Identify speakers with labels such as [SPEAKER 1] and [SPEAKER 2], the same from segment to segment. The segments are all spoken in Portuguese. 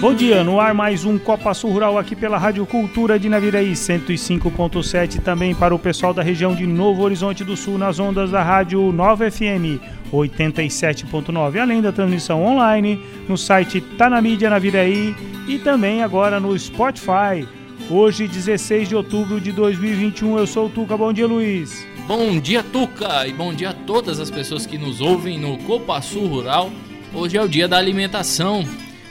[SPEAKER 1] Bom dia, no ar mais um Copa Sul Rural aqui pela Rádio Cultura de Naviraí 105.7, também para o pessoal da região de Novo Horizonte do Sul nas ondas da Rádio Nova FM 87.9, além da transmissão online no site Tá na Mídia Naviraí e também agora no Spotify. Hoje, 16 de outubro de 2021, eu sou o Tuca. Bom dia, Luiz.
[SPEAKER 2] Bom dia, Tuca, e bom dia a todas as pessoas que nos ouvem no Copa Sul Rural. Hoje é o dia da alimentação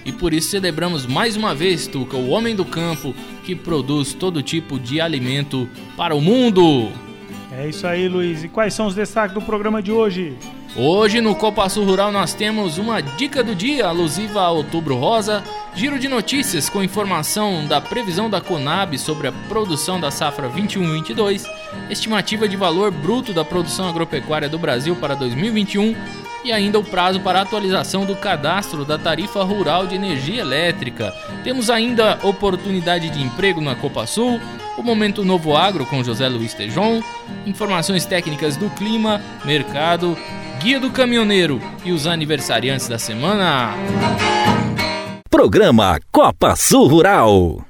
[SPEAKER 2] e por isso celebramos mais uma vez, Tuca, o homem do campo que produz todo tipo de alimento para o mundo.
[SPEAKER 1] É isso aí, Luiz. E quais são os destaques do programa de hoje?
[SPEAKER 2] Hoje no Copa Sul Rural nós temos uma dica do dia alusiva a Outubro Rosa, giro de notícias com informação da previsão da Conab sobre a produção da safra 21-22, estimativa de valor bruto da produção agropecuária do Brasil para 2021 e ainda o prazo para atualização do cadastro da tarifa rural de energia elétrica. Temos ainda oportunidade de emprego na Copa Sul, o Momento Novo Agro com José Luiz Tejon, informações técnicas do clima, mercado, guia do caminhoneiro e os aniversariantes da semana.
[SPEAKER 3] Programa Copa Sul Rural.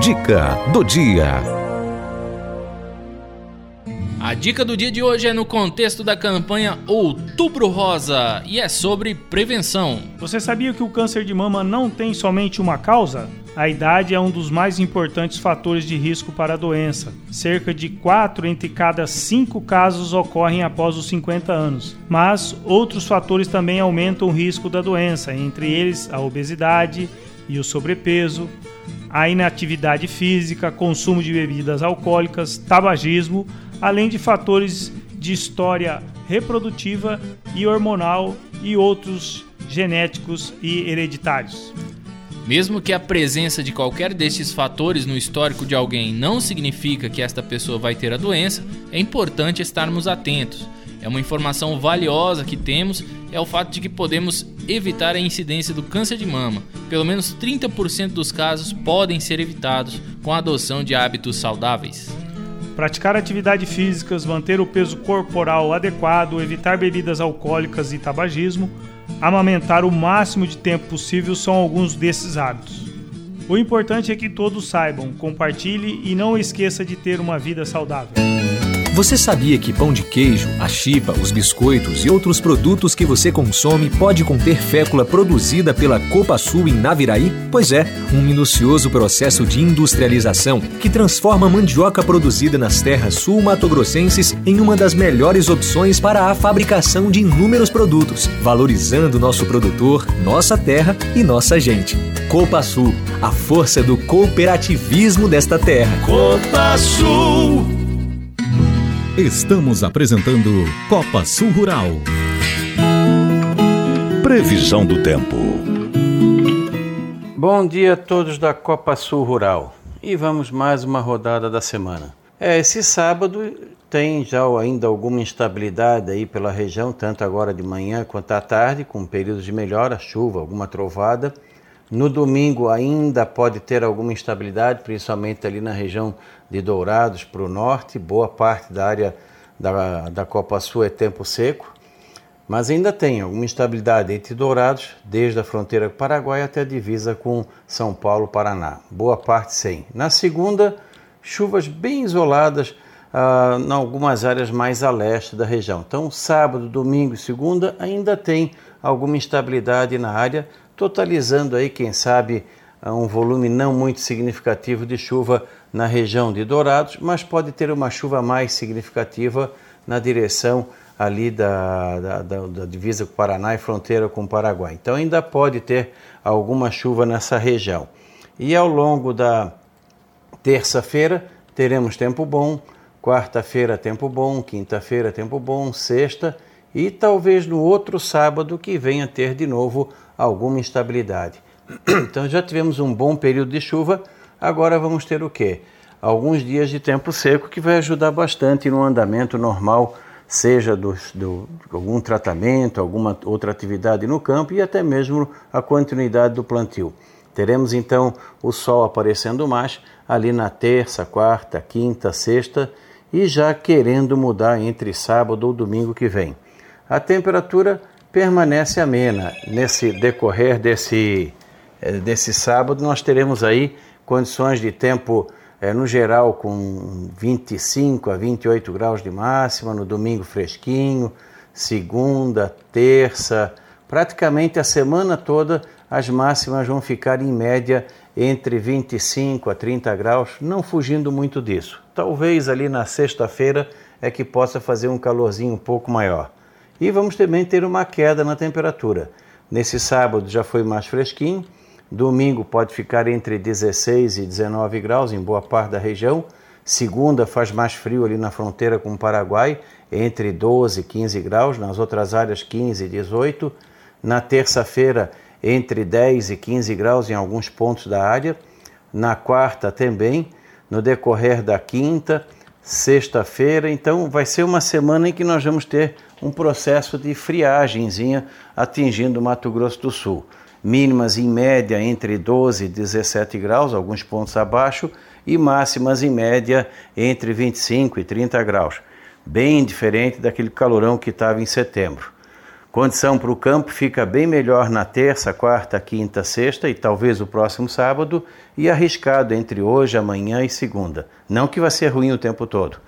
[SPEAKER 3] Dica do dia.
[SPEAKER 2] A dica do dia de hoje é no contexto da campanha Outubro Rosa e é sobre prevenção.
[SPEAKER 1] Você sabia que o câncer de mama não tem somente uma causa? A idade é um dos mais importantes fatores de risco para a doença. Cerca de 4 entre cada 5 casos ocorrem após os 50 anos. Mas outros fatores também aumentam o risco da doença, entre eles a obesidade e o sobrepeso, a inatividade física, consumo de bebidas alcoólicas, tabagismo, além de fatores de história reprodutiva e hormonal e outros genéticos e hereditários.
[SPEAKER 2] Mesmo que a presença de qualquer destes fatores no histórico de alguém não significa que esta pessoa vai ter a doença, é importante estarmos atentos. É uma informação valiosa que temos é o fato de que podemos evitar a incidência do câncer de mama. Pelo menos 30% dos casos podem ser evitados com a adoção de hábitos saudáveis.
[SPEAKER 1] Praticar atividade físicas, manter o peso corporal adequado, evitar bebidas alcoólicas e tabagismo, amamentar o máximo de tempo possível são alguns desses hábitos. O importante é que todos saibam, compartilhe e não esqueça de ter uma vida saudável.
[SPEAKER 3] Você sabia que pão de queijo, a chipa, os biscoitos e outros produtos que você consome pode conter fécula produzida pela Copa Sul em Naviraí? Pois é, um minucioso processo de industrialização que transforma a mandioca produzida nas terras sul-matogrossenses em uma das melhores opções para a fabricação de inúmeros produtos, valorizando nosso produtor, nossa terra e nossa gente. Copa Sul, a força do cooperativismo desta terra.
[SPEAKER 4] Copa Sul.
[SPEAKER 3] Estamos apresentando Copa Sul Rural. Previsão do tempo.
[SPEAKER 5] Bom dia a todos da Copa Sul Rural. E vamos mais uma rodada da semana. É, esse sábado tem já ainda alguma instabilidade aí pela região, tanto agora de manhã quanto à tarde, com períodos de melhora, chuva, alguma trovada. No domingo ainda pode ter alguma instabilidade, principalmente ali na região de Dourados para o norte. Boa parte da área da, da Copa Sul é tempo seco, mas ainda tem alguma instabilidade entre Dourados, desde a fronteira com o Paraguai até a divisa com São Paulo, Paraná. Boa parte sem. Na segunda, chuvas bem isoladas ah, em algumas áreas mais a leste da região. Então, sábado, domingo e segunda ainda tem alguma instabilidade na área totalizando aí, quem sabe, um volume não muito significativo de chuva na região de Dourados, mas pode ter uma chuva mais significativa na direção ali da, da, da, da divisa com o Paraná e fronteira com o Paraguai. Então ainda pode ter alguma chuva nessa região. E ao longo da terça-feira teremos tempo bom, quarta-feira tempo bom, quinta-feira tempo bom, sexta e talvez no outro sábado que venha ter de novo alguma instabilidade. Então já tivemos um bom período de chuva, agora vamos ter o quê? Alguns dias de tempo seco que vai ajudar bastante no andamento normal, seja do, do, algum tratamento, alguma outra atividade no campo e até mesmo a continuidade do plantio. Teremos então o sol aparecendo mais ali na terça, quarta, quinta, sexta e já querendo mudar entre sábado ou domingo que vem. A temperatura permanece amena. Nesse decorrer desse, eh, desse sábado, nós teremos aí condições de tempo, é, no geral, com 25 a 28 graus de máxima, no domingo fresquinho, segunda, terça, praticamente a semana toda as máximas vão ficar em média entre 25 a 30 graus, não fugindo muito disso. Talvez ali na sexta-feira é que possa fazer um calorzinho um pouco maior. E vamos também ter uma queda na temperatura. Nesse sábado já foi mais fresquinho, domingo pode ficar entre 16 e 19 graus em boa parte da região. Segunda faz mais frio ali na fronteira com o Paraguai, entre 12 e 15 graus, nas outras áreas 15 e 18. Na terça-feira entre 10 e 15 graus em alguns pontos da área. Na quarta também, no decorrer da quinta, sexta-feira. Então vai ser uma semana em que nós vamos ter um processo de friagemzinha atingindo o Mato Grosso do Sul. Mínimas em média entre 12 e 17 graus, alguns pontos abaixo, e máximas em média entre 25 e 30 graus. Bem diferente daquele calorão que estava em setembro. Condição para o campo fica bem melhor na terça, quarta, quinta, sexta e talvez o próximo sábado, e arriscado entre hoje, amanhã e segunda. Não que vai ser ruim o tempo todo.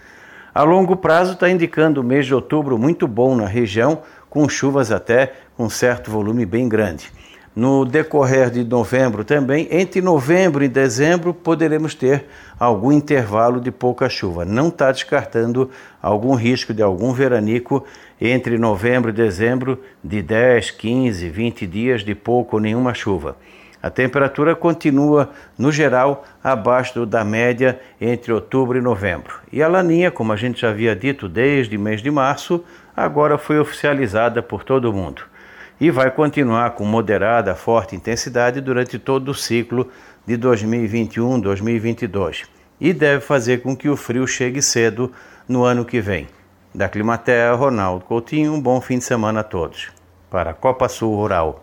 [SPEAKER 5] A longo prazo está indicando o mês de outubro muito bom na região, com chuvas até com certo volume bem grande. No decorrer de novembro também, entre novembro e dezembro, poderemos ter algum intervalo de pouca chuva. Não está descartando algum risco de algum veranico entre novembro e dezembro de 10, 15, 20 dias de pouco ou nenhuma chuva. A temperatura continua, no geral, abaixo da média entre outubro e novembro. E a laninha, como a gente já havia dito desde o mês de março, agora foi oficializada por todo mundo e vai continuar com moderada, forte intensidade durante todo o ciclo de 2021-2022 e deve fazer com que o frio chegue cedo no ano que vem. Da Climatea, Ronaldo Coutinho, um bom fim de semana a todos. Para a Copa Sul Rural.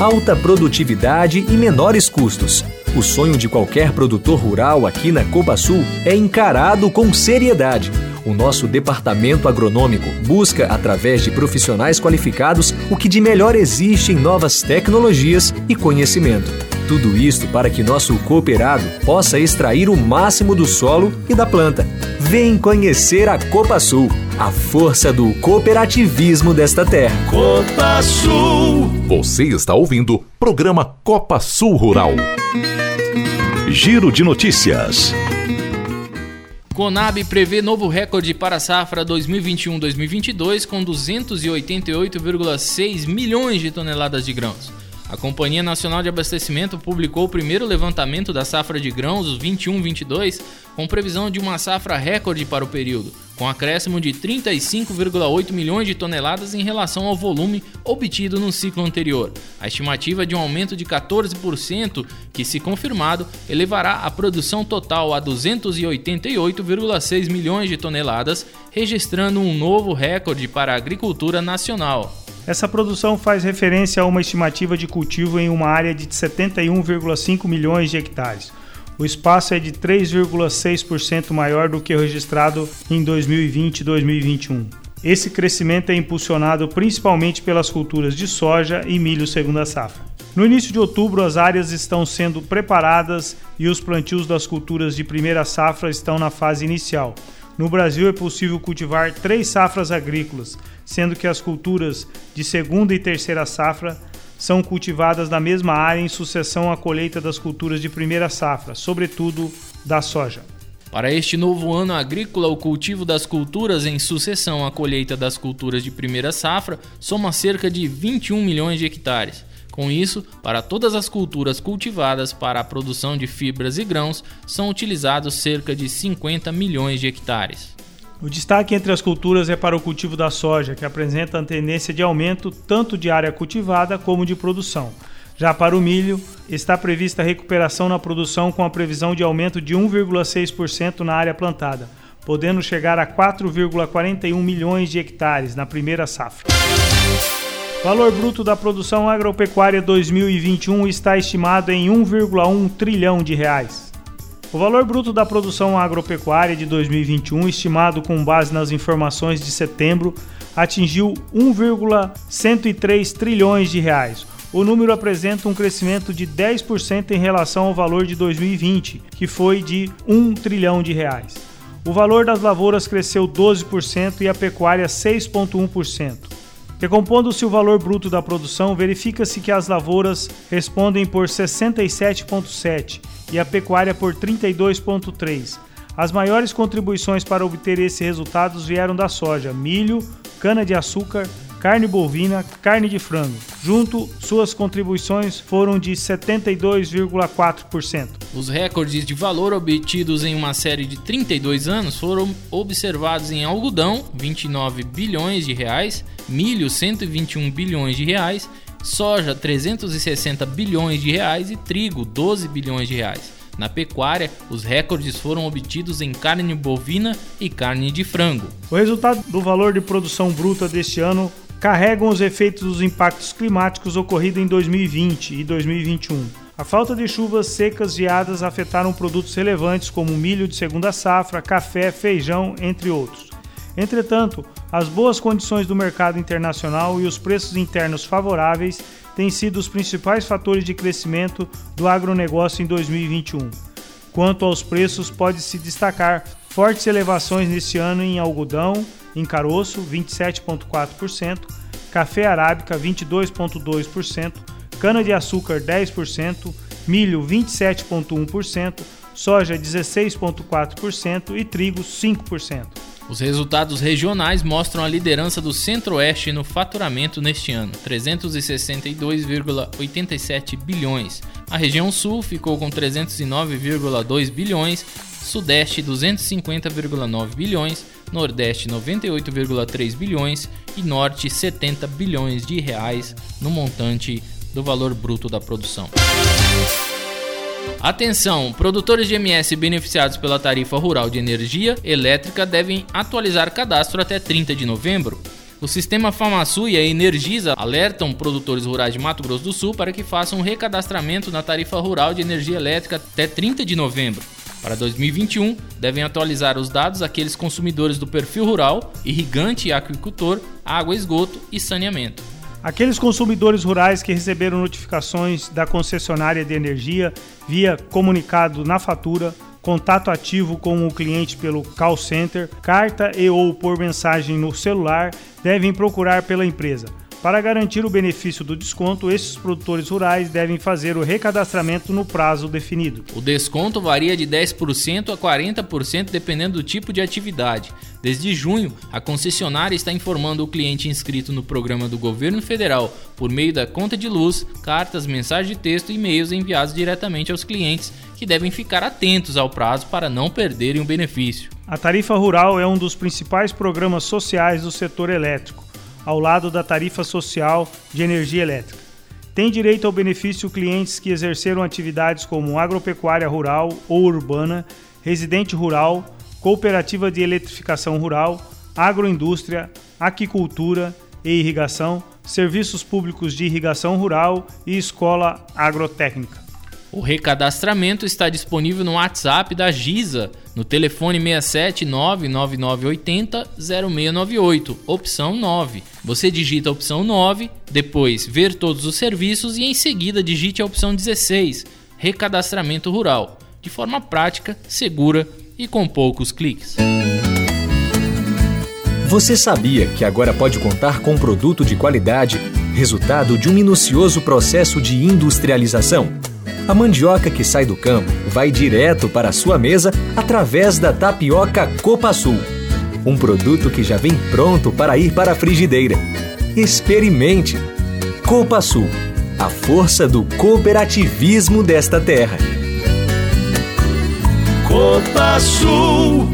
[SPEAKER 6] Alta produtividade e menores custos. O sonho de qualquer produtor rural aqui na Copa Sul é encarado com seriedade o nosso departamento agronômico busca, através de profissionais qualificados, o que de melhor existe em novas tecnologias e conhecimento. Tudo isto para que nosso cooperado possa extrair o máximo do solo e da planta. Vem conhecer a Copa Sul, a força do cooperativismo desta terra.
[SPEAKER 3] Copa Sul. Você está ouvindo programa Copa Sul Rural. Giro de notícias.
[SPEAKER 2] Conab prevê novo recorde para a safra 2021-2022 com 288,6 milhões de toneladas de grãos. A Companhia Nacional de Abastecimento publicou o primeiro levantamento da safra de grãos 21-22 com previsão de uma safra recorde para o período, com acréscimo de 35,8 milhões de toneladas em relação ao volume obtido no ciclo anterior. A estimativa de um aumento de 14%, que, se confirmado, elevará a produção total a 288,6 milhões de toneladas, registrando um novo recorde para a agricultura nacional.
[SPEAKER 1] Essa produção faz referência a uma estimativa de cultivo em uma área de 71,5 milhões de hectares. O espaço é de 3,6% maior do que registrado em 2020 e 2021. Esse crescimento é impulsionado principalmente pelas culturas de soja e milho segunda safra. No início de outubro, as áreas estão sendo preparadas e os plantios das culturas de primeira safra estão na fase inicial. No Brasil é possível cultivar três safras agrícolas, sendo que as culturas de segunda e terceira safra são cultivadas na mesma área em sucessão à colheita das culturas de primeira safra, sobretudo da soja.
[SPEAKER 2] Para este novo ano agrícola, o cultivo das culturas em sucessão à colheita das culturas de primeira safra soma cerca de 21 milhões de hectares. Com isso, para todas as culturas cultivadas para a produção de fibras e grãos, são utilizados cerca de 50 milhões de hectares.
[SPEAKER 1] O destaque entre as culturas é para o cultivo da soja, que apresenta a tendência de aumento tanto de área cultivada como de produção. Já para o milho, está prevista recuperação na produção com a previsão de aumento de 1,6% na área plantada, podendo chegar a 4,41 milhões de hectares na primeira safra. Valor bruto da produção agropecuária 2021 está estimado em 1,1 trilhão de reais. O valor bruto da produção agropecuária de 2021, estimado com base nas informações de setembro, atingiu 1,103 trilhões de reais, o número apresenta um crescimento de 10% em relação ao valor de 2020, que foi de 1 trilhão de reais. O valor das lavouras cresceu 12% e a pecuária 6,1%. Decompondo-se o valor bruto da produção, verifica-se que as lavouras respondem por 67,7% e a pecuária por 32,3%. As maiores contribuições para obter esses resultados vieram da soja, milho, cana-de-açúcar, carne bovina, carne de frango. Junto, suas contribuições foram de 72,4%.
[SPEAKER 2] Os recordes de valor obtidos em uma série de 32 anos foram observados em algodão, 29 bilhões de reais, milho, 121 bilhões de reais, soja, 360 bilhões de reais e trigo, 12 bilhões de reais. Na pecuária, os recordes foram obtidos em carne bovina e carne de frango.
[SPEAKER 1] O resultado do valor de produção bruta deste ano carregam os efeitos dos impactos climáticos ocorridos em 2020 e 2021. A falta de chuvas secas geadas afetaram produtos relevantes como milho de segunda safra, café, feijão, entre outros. Entretanto, as boas condições do mercado internacional e os preços internos favoráveis têm sido os principais fatores de crescimento do agronegócio em 2021. Quanto aos preços, pode-se destacar fortes elevações neste ano em algodão, em caroço 27,4%, café arábica 22,2%, cana-de-açúcar 10%, milho 27,1%, soja 16,4% e trigo 5%.
[SPEAKER 2] Os resultados regionais mostram a liderança do Centro-Oeste no faturamento neste ano, 362,87 bilhões. A região Sul ficou com 309,2 bilhões, Sudeste 250,9 bilhões, Nordeste 98,3 bilhões e Norte 70 bilhões de reais no montante do valor bruto da produção. Atenção, produtores de MS beneficiados pela tarifa rural de energia elétrica devem atualizar cadastro até 30 de novembro. O sistema FamaSul e a Energisa alertam produtores rurais de Mato Grosso do Sul para que façam um recadastramento na tarifa rural de energia elétrica até 30 de novembro. Para 2021, devem atualizar os dados aqueles consumidores do perfil rural, irrigante e aquicultor, água, esgoto e saneamento.
[SPEAKER 1] Aqueles consumidores rurais que receberam notificações da concessionária de energia via comunicado na fatura, contato ativo com o cliente pelo call center, carta e ou por mensagem no celular, devem procurar pela empresa. Para garantir o benefício do desconto, esses produtores rurais devem fazer o recadastramento no prazo definido.
[SPEAKER 2] O desconto varia de 10% a 40% dependendo do tipo de atividade. Desde junho, a concessionária está informando o cliente inscrito no programa do governo federal por meio da conta de luz, cartas, mensagens de texto e e-mails enviados diretamente aos clientes, que devem ficar atentos ao prazo para não perderem o benefício.
[SPEAKER 1] A tarifa rural é um dos principais programas sociais do setor elétrico ao lado da tarifa social de energia elétrica. Tem direito ao benefício clientes que exerceram atividades como agropecuária rural ou urbana, residente rural, cooperativa de eletrificação rural, agroindústria, aquicultura e irrigação, serviços públicos de irrigação rural e escola agrotécnica.
[SPEAKER 2] O recadastramento está disponível no WhatsApp da Giza, no telefone 67 99980 0698, opção 9. Você digita a opção 9, depois ver todos os serviços e em seguida digite a opção 16, recadastramento rural, de forma prática, segura e com poucos cliques.
[SPEAKER 6] Você sabia que agora pode contar com um produto de qualidade, resultado de um minucioso processo de industrialização? A mandioca que sai do campo vai direto para a sua mesa através da tapioca Copa Sul. Um produto que já vem pronto para ir para a frigideira. Experimente! Copa Sul, A força do cooperativismo desta terra.
[SPEAKER 4] Copa Sul.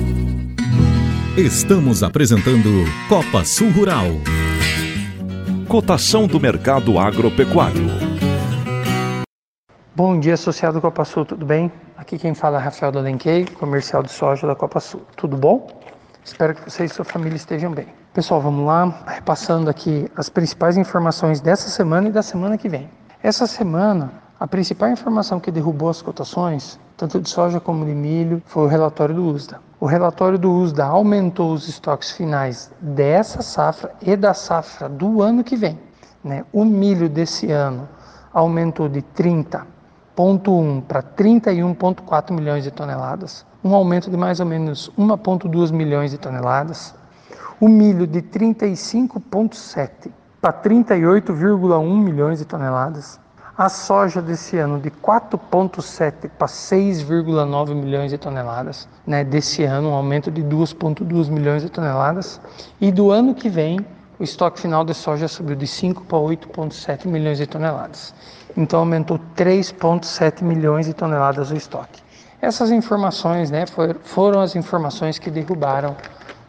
[SPEAKER 3] Estamos apresentando Copa Sul Rural. Cotação do mercado agropecuário.
[SPEAKER 7] Bom dia, associado Copa Sul, tudo bem? Aqui quem fala é Rafael Dolenquei, comercial de soja da Copa Sul. Tudo bom? Espero que você e sua família estejam bem. Pessoal, vamos lá, repassando aqui as principais informações dessa semana e da semana que vem. Essa semana, a principal informação que derrubou as cotações, tanto de soja como de milho, foi o relatório do USDA. O relatório do USDA aumentou os estoques finais dessa safra e da safra do ano que vem. Né? O milho desse ano aumentou de 30,1 para 31,4 milhões de toneladas, um aumento de mais ou menos 1,2 milhões de toneladas o milho de 35,7 para 38,1 milhões de toneladas, a soja desse ano de 4,7 para 6,9 milhões de toneladas, né? desse ano um aumento de 2,2 milhões de toneladas, e do ano que vem o estoque final de soja subiu de 5 para 8,7 milhões de toneladas. Então aumentou 3,7 milhões de toneladas o estoque. Essas informações né, foram as informações que derrubaram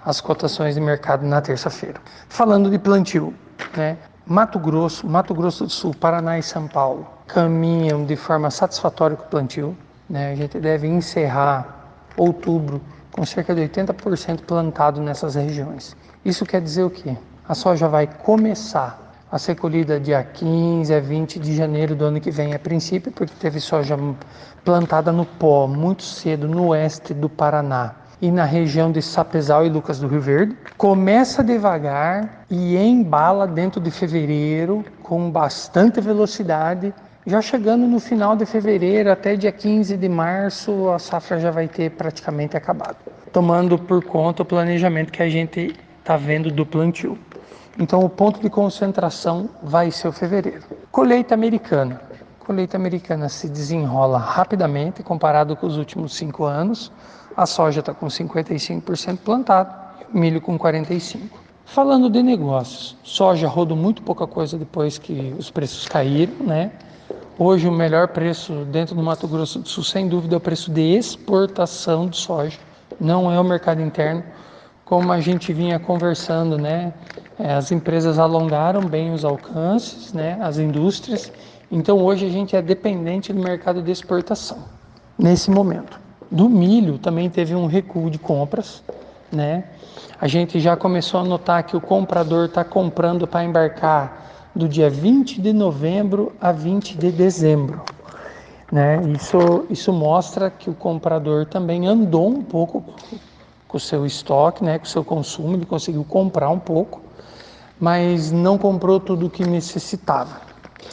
[SPEAKER 7] as cotações de mercado na terça-feira. Falando de plantio, né? Mato Grosso, Mato Grosso do Sul, Paraná e São Paulo caminham de forma satisfatória com o plantio. Né? A gente deve encerrar outubro com cerca de 80% plantado nessas regiões. Isso quer dizer o quê? A soja vai começar a ser colhida dia 15 a 20 de janeiro do ano que vem, a princípio, porque teve soja plantada no pó muito cedo no oeste do Paraná e na região de Sapezal e Lucas do Rio Verde. Começa devagar e embala dentro de fevereiro com bastante velocidade. Já chegando no final de fevereiro até dia 15 de março, a safra já vai ter praticamente acabado, tomando por conta o planejamento que a gente está vendo do plantio. Então, o ponto de concentração vai ser o fevereiro. Colheita americana. Colheita americana se desenrola rapidamente comparado com os últimos cinco anos. A soja está com 55% plantado milho com 45%. Falando de negócios, soja rodou muito pouca coisa depois que os preços caíram, né? Hoje o melhor preço dentro do Mato Grosso do Sul, sem dúvida, é o preço de exportação de soja, não é o mercado interno, como a gente vinha conversando, né? É, as empresas alongaram bem os alcances, né? As indústrias, então hoje a gente é dependente do mercado de exportação nesse momento. Do milho também teve um recuo de compras, né? A gente já começou a notar que o comprador está comprando para embarcar do dia 20 de novembro a 20 de dezembro. Né? Isso, isso mostra que o comprador também andou um pouco com o seu estoque, né? com o seu consumo, ele conseguiu comprar um pouco, mas não comprou tudo o que necessitava.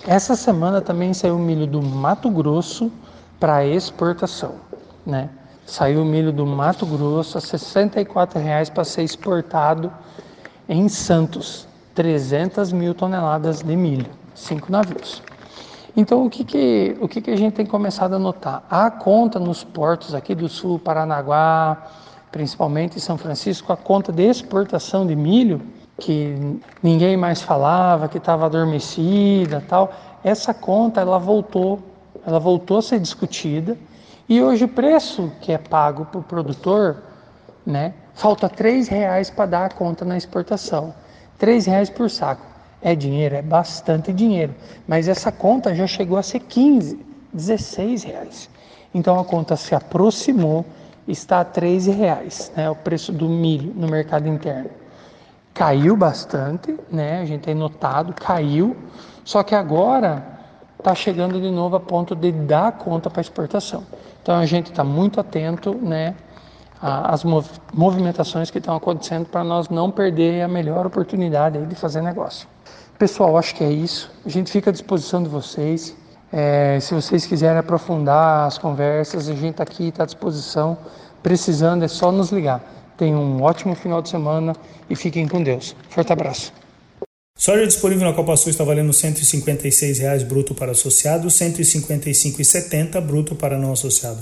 [SPEAKER 7] Essa semana também saiu milho do Mato Grosso para exportação né? Saiu milho do Mato Grosso a R$ 64,00 para ser exportado em Santos, 300 mil toneladas de milho, cinco navios. Então, o que, que, o que, que a gente tem começado a notar? A conta nos portos aqui do sul, Paranaguá, principalmente em São Francisco, a conta de exportação de milho, que ninguém mais falava, que estava adormecida tal, essa conta ela voltou, ela voltou a ser discutida e hoje o preço que é pago para o produtor, né, falta três reais para dar a conta na exportação. Três reais por saco. É dinheiro, é bastante dinheiro. Mas essa conta já chegou a ser 15, 16 reais. Então a conta se aproximou, está a 13 reais, né, o preço do milho no mercado interno. Caiu bastante, né, a gente tem notado, caiu. Só que agora está chegando de novo a ponto de dar conta para exportação. Então a gente está muito atento né, às movimentações que estão acontecendo para nós não perder a melhor oportunidade de fazer negócio. Pessoal, acho que é isso. A gente fica à disposição de vocês. É, se vocês quiserem aprofundar as conversas, a gente está aqui, está à disposição. Precisando, é só nos ligar. Tenham um ótimo final de semana e fiquem com Deus. Forte abraço.
[SPEAKER 1] Soja disponível na Copa Sul está valendo R$ 156,00 bruto para associado, R$ 155,70 bruto para não associado.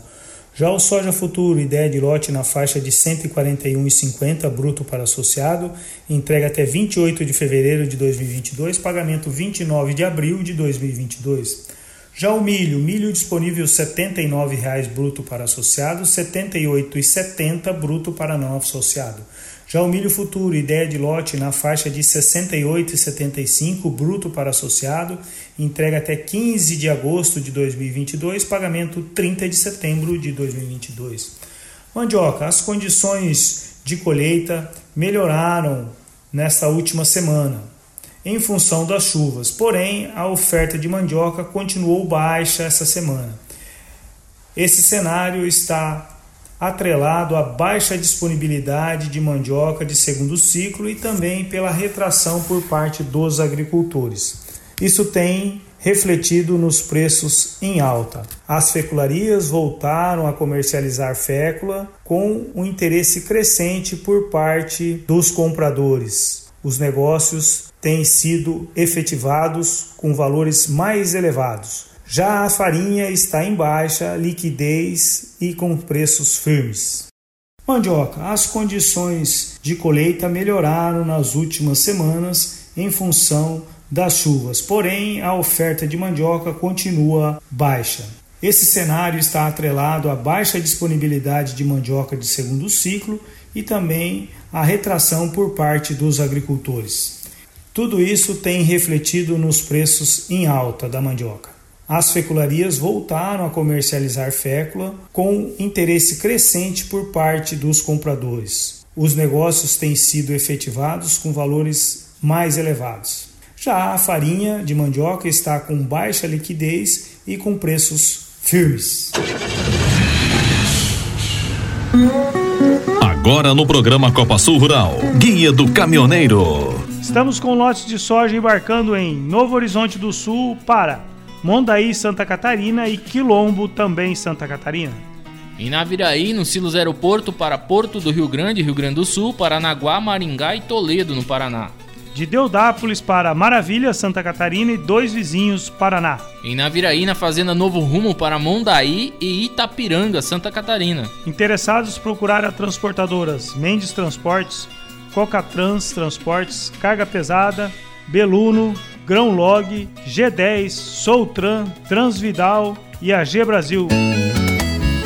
[SPEAKER 1] Já o soja futuro, ideia de lote na faixa de 141,50 bruto para associado, entrega até 28 de fevereiro de 2022, pagamento 29 de abril de 2022. Já o milho, milho disponível R$ 79,00 bruto para associado, R$ 78,70 bruto para não associado. Já o milho futuro, ideia de lote na faixa de 68,75 bruto para associado, entrega até 15 de agosto de 2022, pagamento 30 de setembro de 2022. Mandioca, as condições de colheita melhoraram nesta última semana em função das chuvas, porém a oferta de mandioca continuou baixa essa semana. Esse cenário está atrelado à baixa disponibilidade de mandioca de segundo ciclo e também pela retração por parte dos agricultores. Isso tem refletido nos preços em alta. As fecularias voltaram a comercializar fécula com um interesse crescente por parte dos compradores. Os negócios têm sido efetivados com valores mais elevados. Já a farinha está em baixa liquidez e com preços firmes. Mandioca. As condições de colheita melhoraram nas últimas semanas em função das chuvas, porém a oferta de mandioca continua baixa. Esse cenário está atrelado à baixa disponibilidade de mandioca de segundo ciclo e também à retração por parte dos agricultores. Tudo isso tem refletido nos preços em alta da mandioca as fecularias voltaram a comercializar fécula com interesse crescente por parte dos compradores. Os negócios têm sido efetivados com valores mais elevados. Já a farinha de mandioca está com baixa liquidez e com preços firmes.
[SPEAKER 3] Agora no programa Copa Sul Rural, Guia do Caminhoneiro.
[SPEAKER 1] Estamos com lotes de soja embarcando em Novo Horizonte do Sul para Mondaí, Santa Catarina e Quilombo, também Santa Catarina.
[SPEAKER 2] Em Naviraí, no Silos Aeroporto para Porto do Rio Grande, Rio Grande do Sul, Paranaguá, Maringá e Toledo, no Paraná.
[SPEAKER 1] De Deodápolis para Maravilha, Santa Catarina e dois vizinhos, Paraná.
[SPEAKER 2] Em Naviraí, na Fazenda Novo Rumo para Mondaí e Itapiranga, Santa Catarina.
[SPEAKER 1] Interessados procurar a transportadoras Mendes Transportes, Cocatrans Transportes, Carga Pesada, Beluno, Grãolog, G10, Soutran, Transvidal e AG Brasil.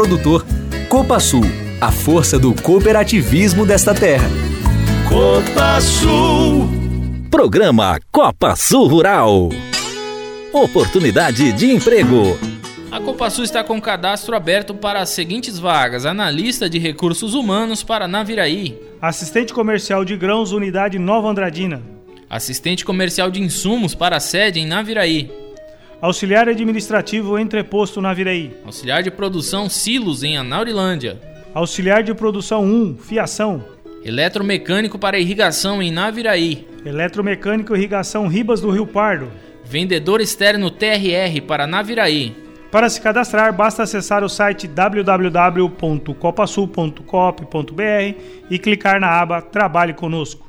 [SPEAKER 6] produtor. Copa Sul, a força do cooperativismo desta terra.
[SPEAKER 4] Copa Sul.
[SPEAKER 3] Programa Copa Sul Rural. Oportunidade de emprego.
[SPEAKER 2] A Copa Sul está com cadastro aberto para as seguintes vagas: analista de recursos humanos para Naviraí,
[SPEAKER 1] assistente comercial de grãos, unidade Nova Andradina,
[SPEAKER 2] assistente comercial de insumos para a sede em Naviraí,
[SPEAKER 1] Auxiliar administrativo entreposto na Virei.
[SPEAKER 2] Auxiliar de produção Silos em Anaurilândia.
[SPEAKER 1] Auxiliar de produção 1, fiação.
[SPEAKER 2] Eletromecânico para irrigação em Naviraí.
[SPEAKER 1] Eletromecânico irrigação Ribas do Rio Pardo.
[SPEAKER 2] Vendedor externo TRR para Naviraí.
[SPEAKER 1] Para se cadastrar, basta acessar o site www.copasul.coop.br e clicar na aba Trabalhe Conosco.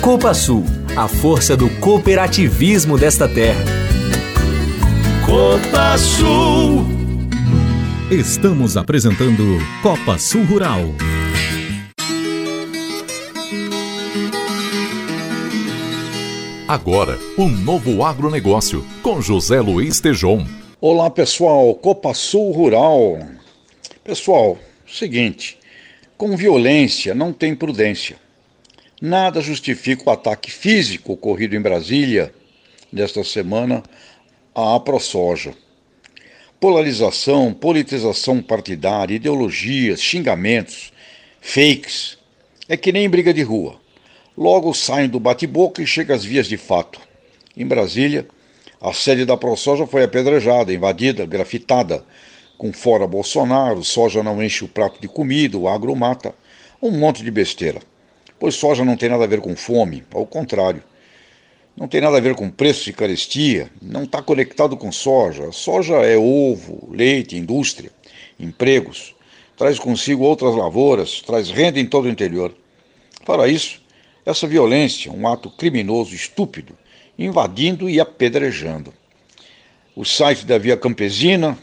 [SPEAKER 6] Copa Sul, a força do cooperativismo desta terra.
[SPEAKER 4] Copa Sul.
[SPEAKER 3] Estamos apresentando Copa Sul Rural. Agora, um novo agronegócio com José Luiz Tejon.
[SPEAKER 8] Olá pessoal, Copa Sul Rural. Pessoal, seguinte, com violência não tem prudência. Nada justifica o ataque físico ocorrido em Brasília nesta semana à ProSoja. Polarização, politização partidária, ideologias, xingamentos, fakes, é que nem briga de rua. Logo saem do bate-boca e chegam às vias de fato. Em Brasília, a sede da ProSoja foi apedrejada, invadida, grafitada, com fora Bolsonaro, soja não enche o prato de comida, o agro mata, um monte de besteira. Pois soja não tem nada a ver com fome, ao contrário. Não tem nada a ver com preço e carestia, não está conectado com soja. Soja é ovo, leite, indústria, empregos. Traz consigo outras lavouras, traz renda em todo o interior. Para isso, essa violência, um ato criminoso estúpido, invadindo e apedrejando. O site da Via Campesina,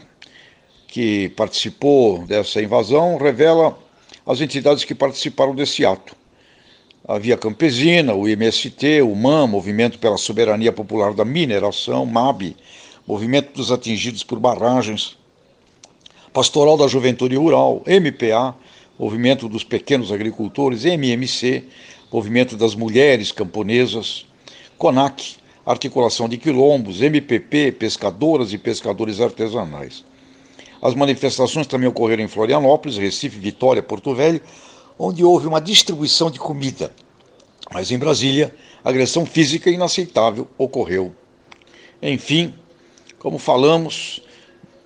[SPEAKER 8] que participou dessa invasão, revela as entidades que participaram desse ato a Via Campesina, o MST, o MAM, Movimento pela Soberania Popular da Mineração, MAB, Movimento dos Atingidos por Barragens, Pastoral da Juventude Rural, MPA, Movimento dos Pequenos Agricultores, MMC, Movimento das Mulheres Camponesas, CONAC, Articulação de Quilombos, MPP, Pescadoras e Pescadores Artesanais. As manifestações também ocorreram em Florianópolis, Recife, Vitória, Porto Velho, onde houve uma distribuição de comida. Mas em Brasília, agressão física inaceitável ocorreu. Enfim, como falamos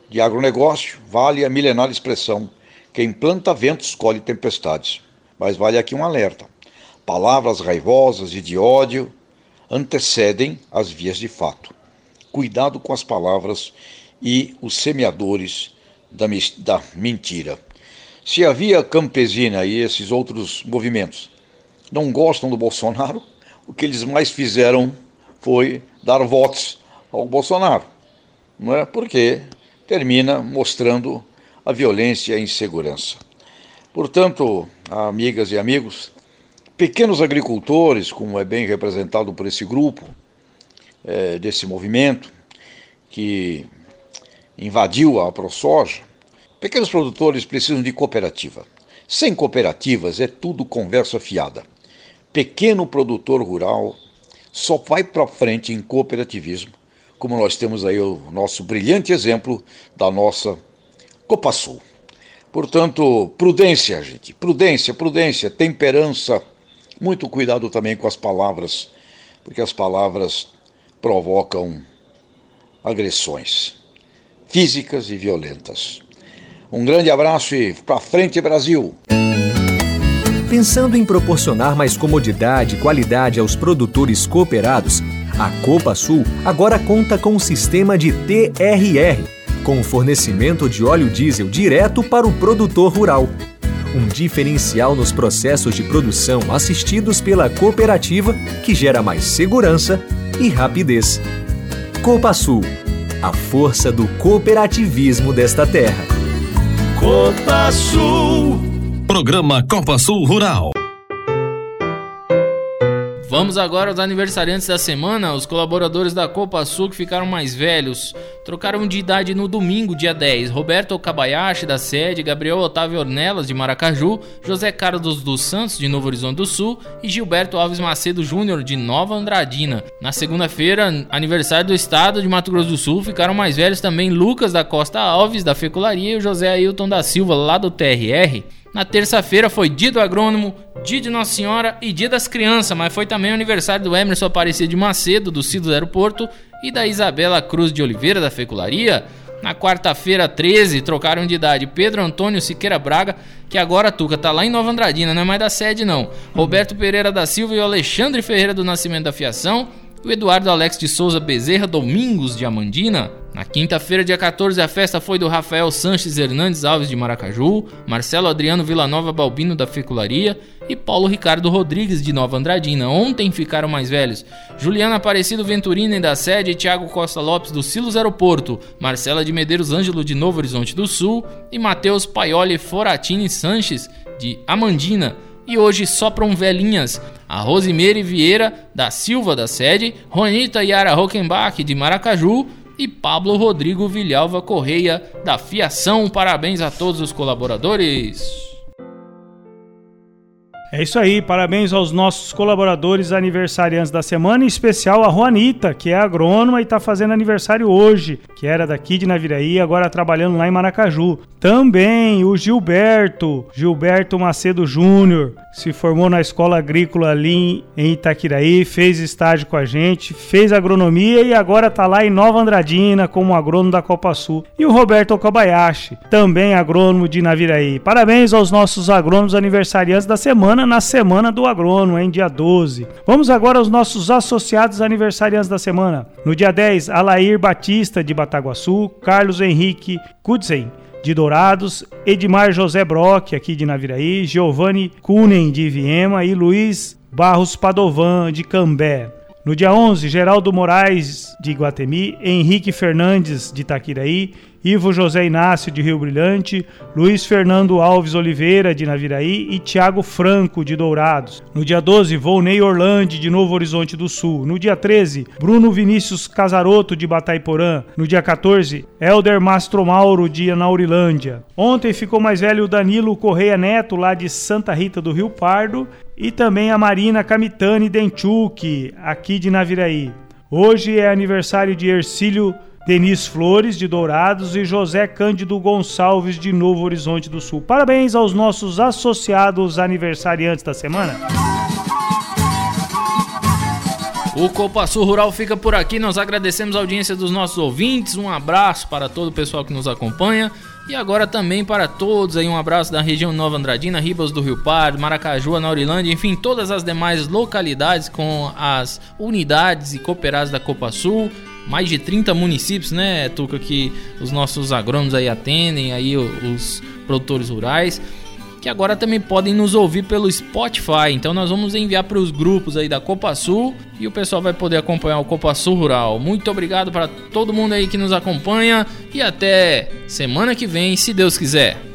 [SPEAKER 8] de agronegócio, vale a milenar expressão: quem planta ventos colhe tempestades. Mas vale aqui um alerta: palavras raivosas e de ódio antecedem as vias de fato. Cuidado com as palavras e os semeadores da, da mentira. Se a Via Campesina e esses outros movimentos não gostam do Bolsonaro, o que eles mais fizeram foi dar votos ao Bolsonaro, não é? Porque termina mostrando a violência e a insegurança. Portanto, amigas e amigos, pequenos agricultores, como é bem representado por esse grupo, é, desse movimento, que invadiu a ProSoja, Pequenos produtores precisam de cooperativa. Sem cooperativas é tudo conversa fiada. Pequeno produtor rural só vai para frente em cooperativismo, como nós temos aí o nosso brilhante exemplo da nossa Copa Sul. Portanto, prudência, gente, prudência, prudência, temperança, muito cuidado também com as palavras, porque as palavras provocam agressões físicas e violentas. Um grande abraço e para frente, Brasil!
[SPEAKER 6] Pensando em proporcionar mais comodidade e qualidade aos produtores cooperados, a Copa Sul agora conta com um sistema de TRR, com o fornecimento de óleo diesel direto para o produtor rural. Um diferencial nos processos de produção assistidos pela cooperativa que gera mais segurança e rapidez. Copa Sul, a força do cooperativismo desta terra.
[SPEAKER 4] Copa Sul.
[SPEAKER 3] Programa Copa Sul Rural.
[SPEAKER 2] Vamos agora aos aniversariantes da semana. Os colaboradores da Copa Sul que ficaram mais velhos trocaram de idade no domingo, dia 10. Roberto Okabayashi, da sede, Gabriel Otávio Ornelas, de Maracaju, José Carlos dos Santos, de Novo Horizonte do Sul e Gilberto Alves Macedo Júnior, de Nova Andradina. Na segunda-feira, aniversário do estado de Mato Grosso do Sul, ficaram mais velhos também Lucas da Costa Alves, da Fecularia, e o José Ailton da Silva, lá do TRR. Na terça-feira foi dia do agrônomo, dia de Nossa Senhora e dia das crianças, mas foi também o aniversário do Emerson Aparecido de Macedo, do Cido Aeroporto, e da Isabela Cruz de Oliveira, da Fecularia. Na quarta-feira, 13, trocaram de idade Pedro Antônio Siqueira Braga, que agora Tuca tá lá em Nova Andradina, não é mais da sede não. Roberto Pereira da Silva e o Alexandre Ferreira do Nascimento da Fiação o Eduardo Alex de Souza Bezerra Domingos de Amandina. Na quinta-feira, dia 14, a festa foi do Rafael Sanches Hernandes Alves de Maracaju, Marcelo Adriano Villanova Balbino da Fecularia e Paulo Ricardo Rodrigues de Nova Andradina. Ontem ficaram mais velhos Juliana Aparecido Venturini da sede, Thiago Costa Lopes do Silos Aeroporto, Marcela de Medeiros Ângelo de Novo Horizonte do Sul e Matheus Paioli Foratini Sanches de Amandina e hoje sopram velhinhas a Rosimeire Vieira da Silva da sede, Ronita Yara Rockenbach de Maracaju e Pablo Rodrigo Vilhalva Correia, da Fiação. Parabéns a todos os colaboradores.
[SPEAKER 1] É isso aí, parabéns aos nossos colaboradores aniversariantes da semana, em especial a Juanita, que é agrônoma e está fazendo aniversário hoje, que era daqui de Naviraí, agora trabalhando lá em Maracaju. Também o Gilberto, Gilberto Macedo Júnior, se formou na escola agrícola ali em Itaquiraí, fez estágio com a gente, fez agronomia e agora está lá em Nova Andradina como agrônomo da Copa Sul. E o Roberto Okabayashi, também agrônomo de Naviraí. Parabéns aos nossos agrônomos aniversariantes da semana, na semana do agrônomo, em dia 12. Vamos agora aos nossos associados aniversariantes da semana. No dia 10, Alair Batista de Bataguaçu, Carlos Henrique Kudzen de Dourados, Edmar José Brock, aqui de Naviraí, Giovanni Kunen, de Viema e Luiz Barros Padovan, de Cambé. No dia 11, Geraldo Moraes, de Iguatemi, Henrique Fernandes, de Itaquiraí, Ivo José Inácio, de Rio Brilhante, Luiz Fernando Alves Oliveira, de Naviraí e Tiago Franco, de Dourados. No dia 12, Volney Orlandi, de Novo Horizonte do Sul. No dia 13, Bruno Vinícius Casaroto, de Bataiporã. No dia 14, Elder Mastro Mauro, de Anaurilândia. Ontem ficou mais velho o Danilo Correia Neto, lá de Santa Rita do Rio Pardo. E também a Marina Camitani Denchuk, aqui de Naviraí. Hoje é aniversário de Ercílio Denis Flores, de Dourados, e José Cândido Gonçalves, de Novo Horizonte do Sul. Parabéns aos nossos associados aniversariantes da semana.
[SPEAKER 2] O Copa Sul Rural fica por aqui. Nós agradecemos a audiência dos nossos ouvintes. Um abraço para todo o pessoal que nos acompanha. E agora também para todos aí um abraço da região Nova Andradina, Ribas do Rio Pardo, Maracaju, Anaurilândia, enfim, todas as demais localidades com as unidades e cooperadas da Copa Sul mais de 30 municípios, né, Tuca, que os nossos agrônomos aí atendem, aí os produtores rurais, que agora também podem nos ouvir pelo Spotify. Então nós vamos enviar para os grupos aí da Copa Sul e o pessoal vai poder acompanhar o Copa Sul Rural. Muito obrigado para todo mundo aí que nos acompanha e até semana que vem, se Deus quiser.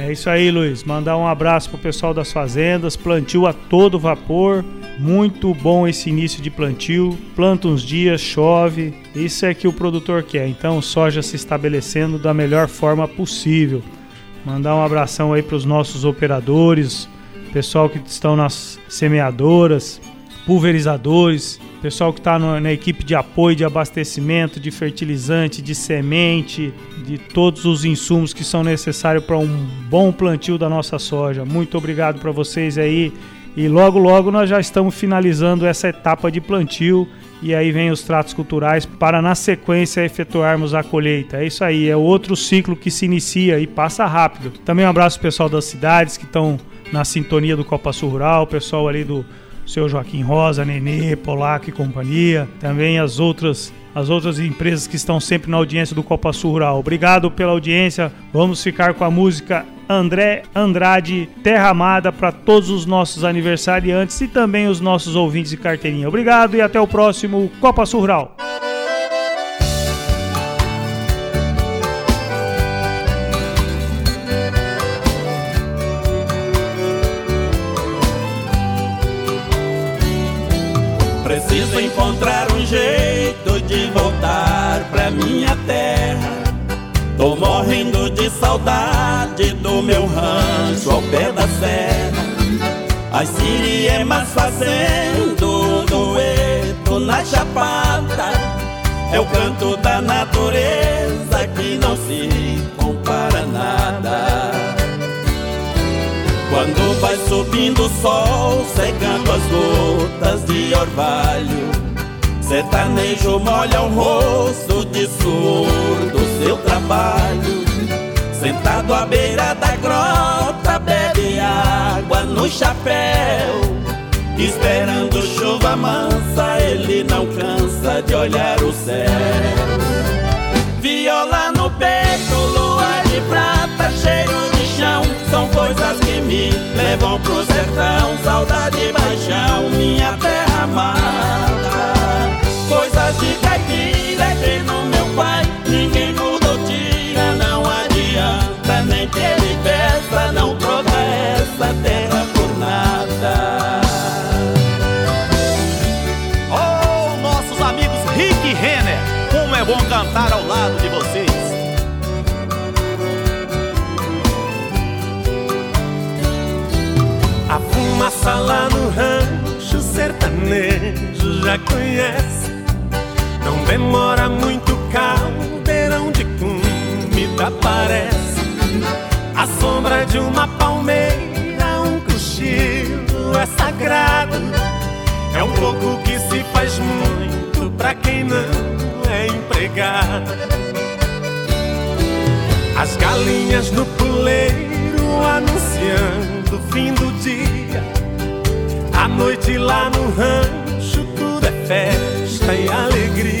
[SPEAKER 1] É isso aí, Luiz. Mandar um abraço pro pessoal das fazendas, plantio a todo vapor. Muito bom esse início de plantio. Planta uns dias, chove. Isso é que o produtor quer. Então, soja se estabelecendo da melhor forma possível. Mandar um abração aí para os nossos operadores, pessoal que estão nas semeadoras, pulverizadores, pessoal que está na equipe de apoio, de abastecimento, de fertilizante, de semente, de todos os insumos que são necessários para um bom plantio da nossa soja. Muito obrigado para vocês aí. E logo, logo nós já estamos finalizando essa etapa de plantio e aí vem os tratos culturais para na sequência efetuarmos a colheita. É isso aí, é outro ciclo que se inicia e passa rápido. Também um abraço pessoal das cidades que estão na sintonia do Copa Sul Rural, pessoal ali do seu Joaquim Rosa, Nenê, Polaco e companhia, também as outras as outras empresas que estão sempre na audiência do Copa Sul Rural. Obrigado pela audiência. Vamos ficar com a música André Andrade, Terra Amada para todos os nossos aniversariantes e também os nossos ouvintes de carteirinha. Obrigado e até o próximo Copa Sul Rural.
[SPEAKER 4] Encontrar um jeito de voltar pra minha terra. Tô morrendo de saudade do meu rancho ao pé da serra. As siriemas fazendo dueto na chapada. É o canto da natureza que não se compara nada. Quando vai subindo o sol, secando as gotas de orvalho, sertanejo molha o rosto de suor do seu trabalho. Sentado à beira da grota, bebe água no chapéu. Esperando chuva mansa, ele não cansa de olhar o céu. Viola no peito, lua de prata, cheiro de chão São coisas que me levam pro sertão Saudade, paixão, minha terra amada Coisas de caipira é bem no meu pai Ninguém mudou, tira, não adianta Nem que ele peça, não troca essa terra por nada.
[SPEAKER 9] Oh, nossos amigos Rick e Renner Como é bom cantar ao lado de vocês. A fumaça lá no rancho sertanejo já conhece Demora muito, caldeirão de comida aparece. A sombra de uma palmeira, um cochilo é sagrado. É um pouco que se faz muito pra quem não é empregado. As galinhas no puleiro anunciando o fim do dia. A noite lá no rancho, tudo é festa e alegria.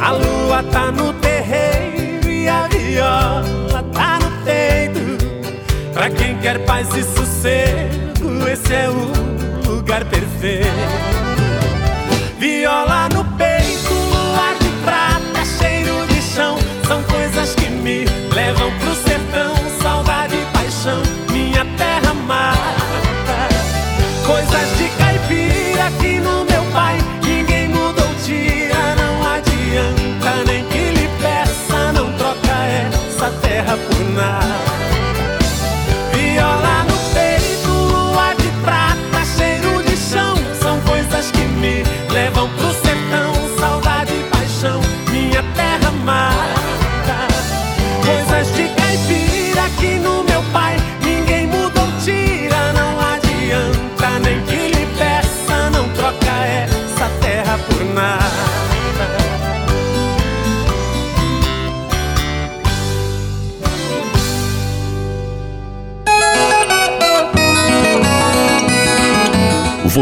[SPEAKER 9] A lua tá no terreiro e a viola tá no peito. Pra quem quer paz e sossego, esse é o lugar perfeito. Viola no essa terra por